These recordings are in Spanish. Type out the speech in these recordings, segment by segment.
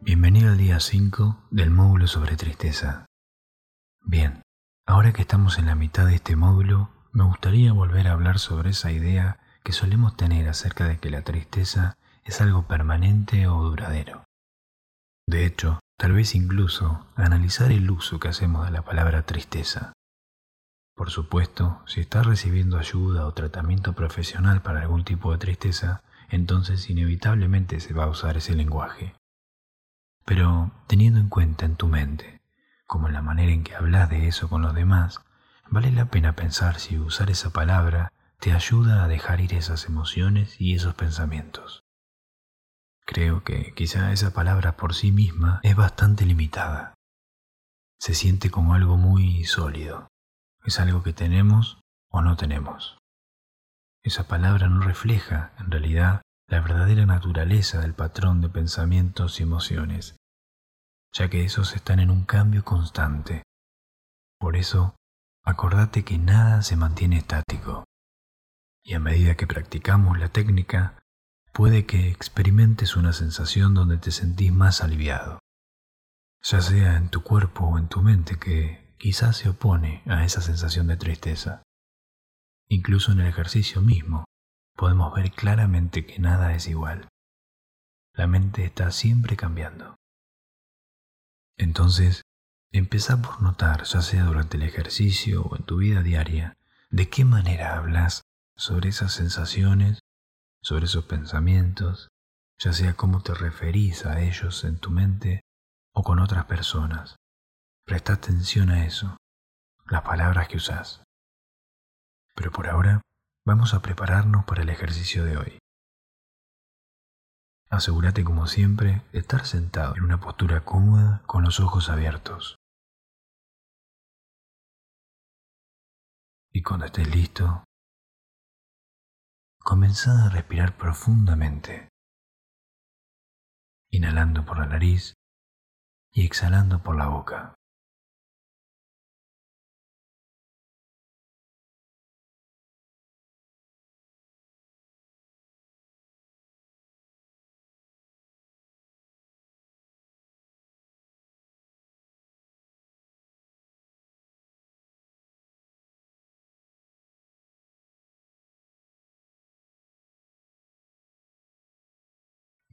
Bienvenido al día 5 del módulo sobre tristeza. Bien, ahora que estamos en la mitad de este módulo, me gustaría volver a hablar sobre esa idea que solemos tener acerca de que la tristeza es algo permanente o duradero. De hecho, tal vez incluso analizar el uso que hacemos de la palabra tristeza. Por supuesto, si estás recibiendo ayuda o tratamiento profesional para algún tipo de tristeza, entonces inevitablemente se va a usar ese lenguaje. Pero teniendo en cuenta en tu mente, como en la manera en que hablas de eso con los demás, vale la pena pensar si usar esa palabra te ayuda a dejar ir esas emociones y esos pensamientos. Creo que quizá esa palabra por sí misma es bastante limitada. Se siente como algo muy sólido. Es algo que tenemos o no tenemos. Esa palabra no refleja, en realidad, la verdadera naturaleza del patrón de pensamientos y emociones, ya que esos están en un cambio constante. Por eso, acordate que nada se mantiene estático. Y a medida que practicamos la técnica, puede que experimentes una sensación donde te sentís más aliviado, ya sea en tu cuerpo o en tu mente que quizás se opone a esa sensación de tristeza. Incluso en el ejercicio mismo podemos ver claramente que nada es igual. La mente está siempre cambiando. Entonces, empieza por notar, ya sea durante el ejercicio o en tu vida diaria, de qué manera hablas sobre esas sensaciones sobre esos pensamientos, ya sea cómo te referís a ellos en tu mente o con otras personas. Presta atención a eso, las palabras que usás. Pero por ahora vamos a prepararnos para el ejercicio de hoy. Asegúrate como siempre de estar sentado en una postura cómoda con los ojos abiertos. Y cuando estés listo, comenzá a respirar profundamente, inhalando por la nariz y exhalando por la boca.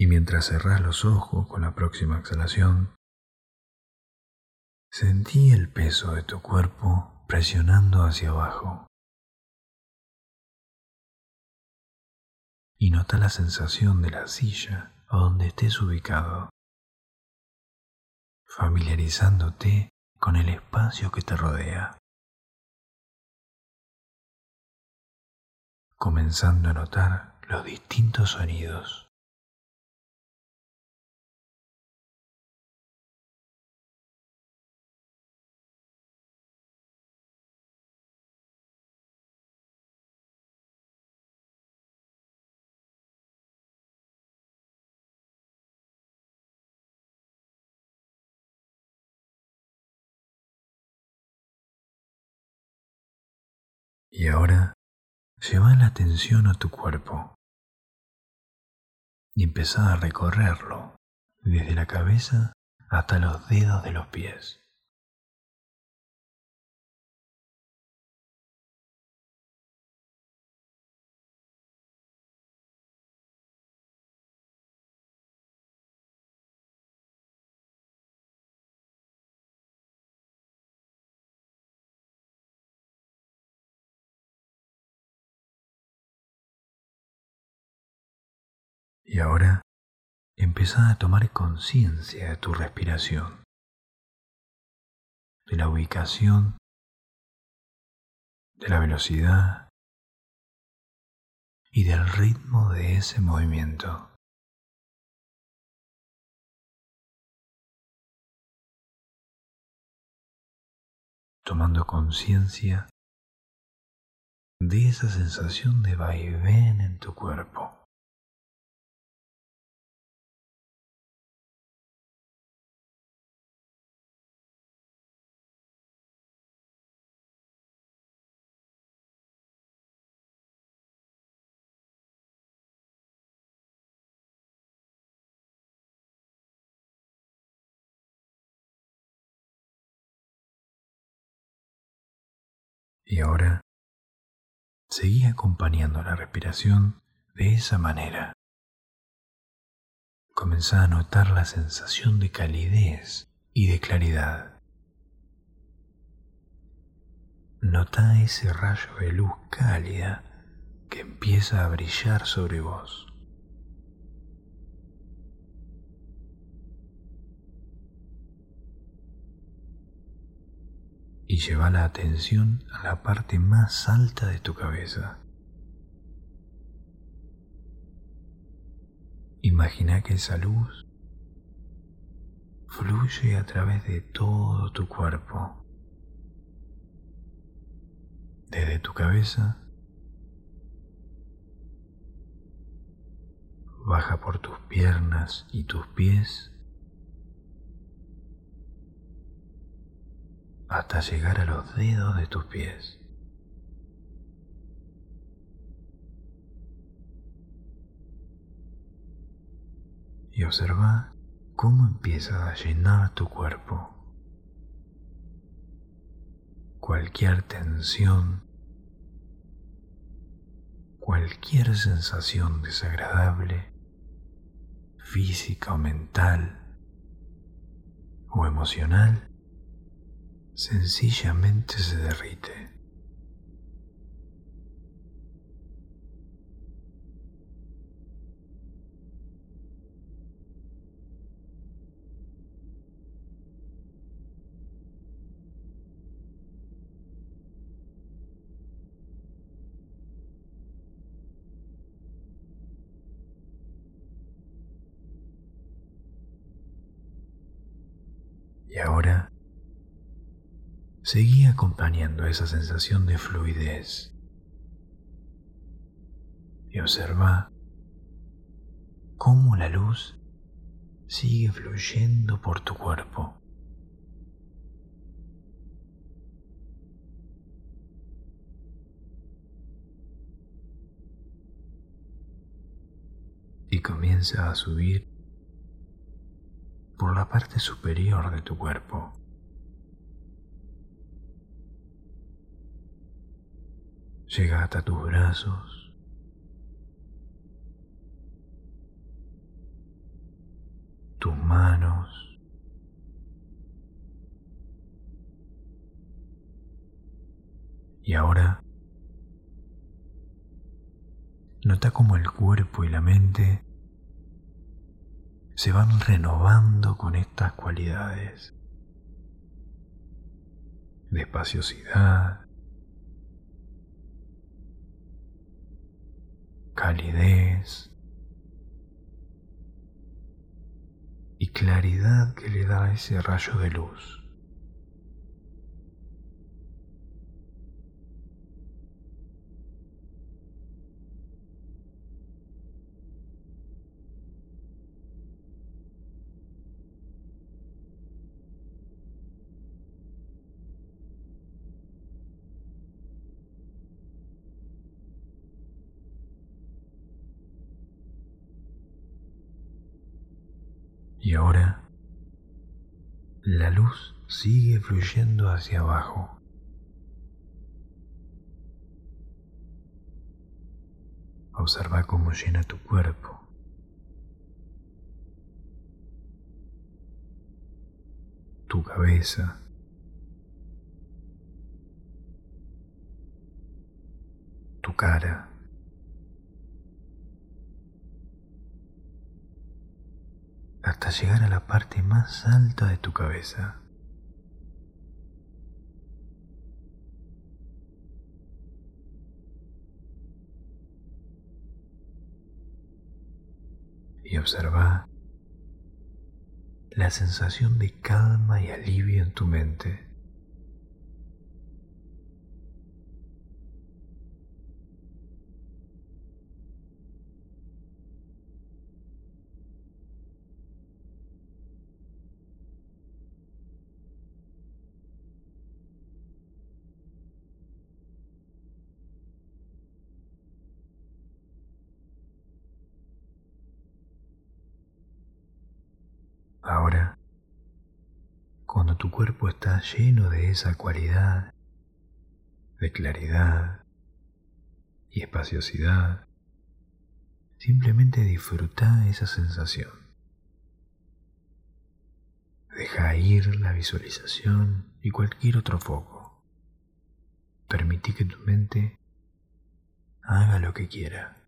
Mientras cerrás los ojos con la próxima exhalación, sentí el peso de tu cuerpo presionando hacia abajo. Y nota la sensación de la silla o donde estés ubicado, familiarizándote con el espacio que te rodea. Comenzando a notar los distintos sonidos Y ahora lleva la atención a tu cuerpo y empieza a recorrerlo desde la cabeza hasta los dedos de los pies. Y ahora empieza a tomar conciencia de tu respiración, de la ubicación, de la velocidad y del ritmo de ese movimiento. Tomando conciencia de esa sensación de vaivén en tu cuerpo. Y ahora seguí acompañando la respiración de esa manera. Comenzá a notar la sensación de calidez y de claridad. Nota ese rayo de luz cálida que empieza a brillar sobre vos. Y lleva la atención a la parte más alta de tu cabeza. Imagina que esa luz fluye a través de todo tu cuerpo, desde tu cabeza baja por tus piernas y tus pies hasta llegar a los dedos de tus pies. Y observa cómo empieza a llenar tu cuerpo. Cualquier tensión, cualquier sensación desagradable física o mental o emocional, sencillamente se derrite. Y ahora seguí acompañando esa sensación de fluidez y observa cómo la luz sigue fluyendo por tu cuerpo. Y comienza a subir por la parte superior de tu cuerpo. Llega hasta tus brazos, tus manos, y ahora nota cómo el cuerpo y la mente se van renovando con estas cualidades. De espaciosidad, calidez y claridad que le da ese rayo de luz. Y ahora la luz sigue fluyendo hacia abajo. Observa cómo llena tu cuerpo. Tu cabeza. Tu cara. Hasta llegar a la parte más alta de tu cabeza. Y observa la sensación de calma y alivio en tu mente. Ahora, cuando tu cuerpo está lleno de esa cualidad de claridad y espaciosidad. Simplemente disfruta esa sensación. Deja ir la visualización y cualquier otro foco. Permití que tu mente haga lo que quiera.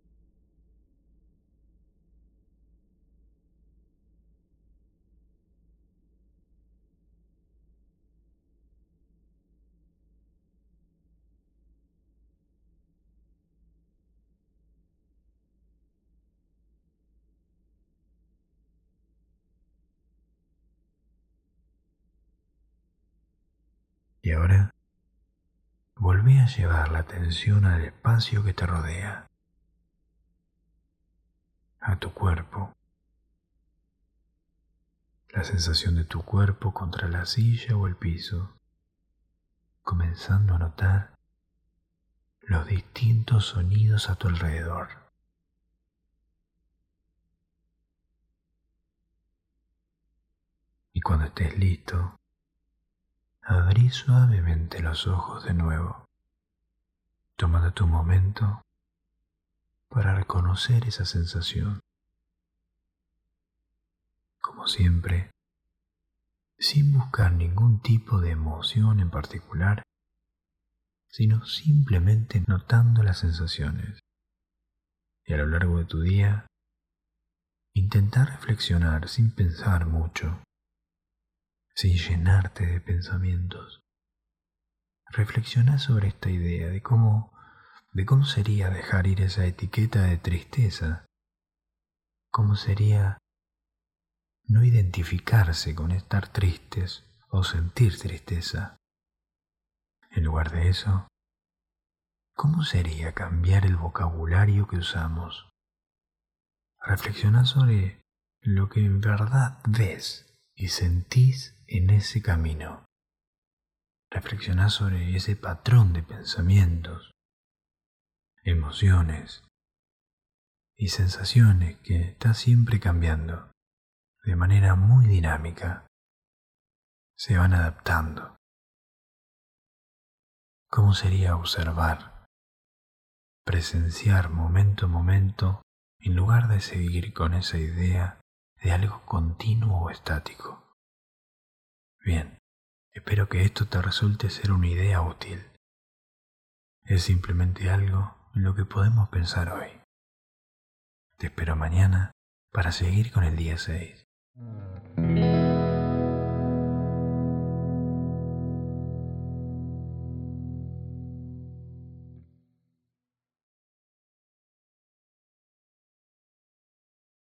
Y ahora volví a llevar la atención al espacio que te rodea, a tu cuerpo, la sensación de tu cuerpo contra la silla o el piso, comenzando a notar los distintos sonidos a tu alrededor. Y cuando estés listo, abrí suavemente los ojos de nuevo, tomando tu momento para reconocer esa sensación. Como siempre, sin buscar ningún tipo de emoción en particular, sino simplemente notando las sensaciones. Y a lo largo de tu día, intentar reflexionar sin pensar mucho sin llenarte de pensamientos. Reflexiona sobre esta idea de cómo, de cómo sería dejar ir esa etiqueta de tristeza, cómo sería no identificarse con estar tristes o sentir tristeza. En lugar de eso, ¿cómo sería cambiar el vocabulario que usamos? Reflexiona sobre lo que en verdad ves y sentís en ese camino. Reflexiona sobre ese patrón de pensamientos, emociones y sensaciones que está siempre cambiando de manera muy dinámica. Se van adaptando. ¿Cómo sería observar, presenciar momento a momento en lugar de seguir con esa idea de algo continuo o estático? Bien, espero que esto te resulte ser una idea útil. Es simplemente algo en lo que podemos pensar hoy. Te espero mañana para seguir con el día 6.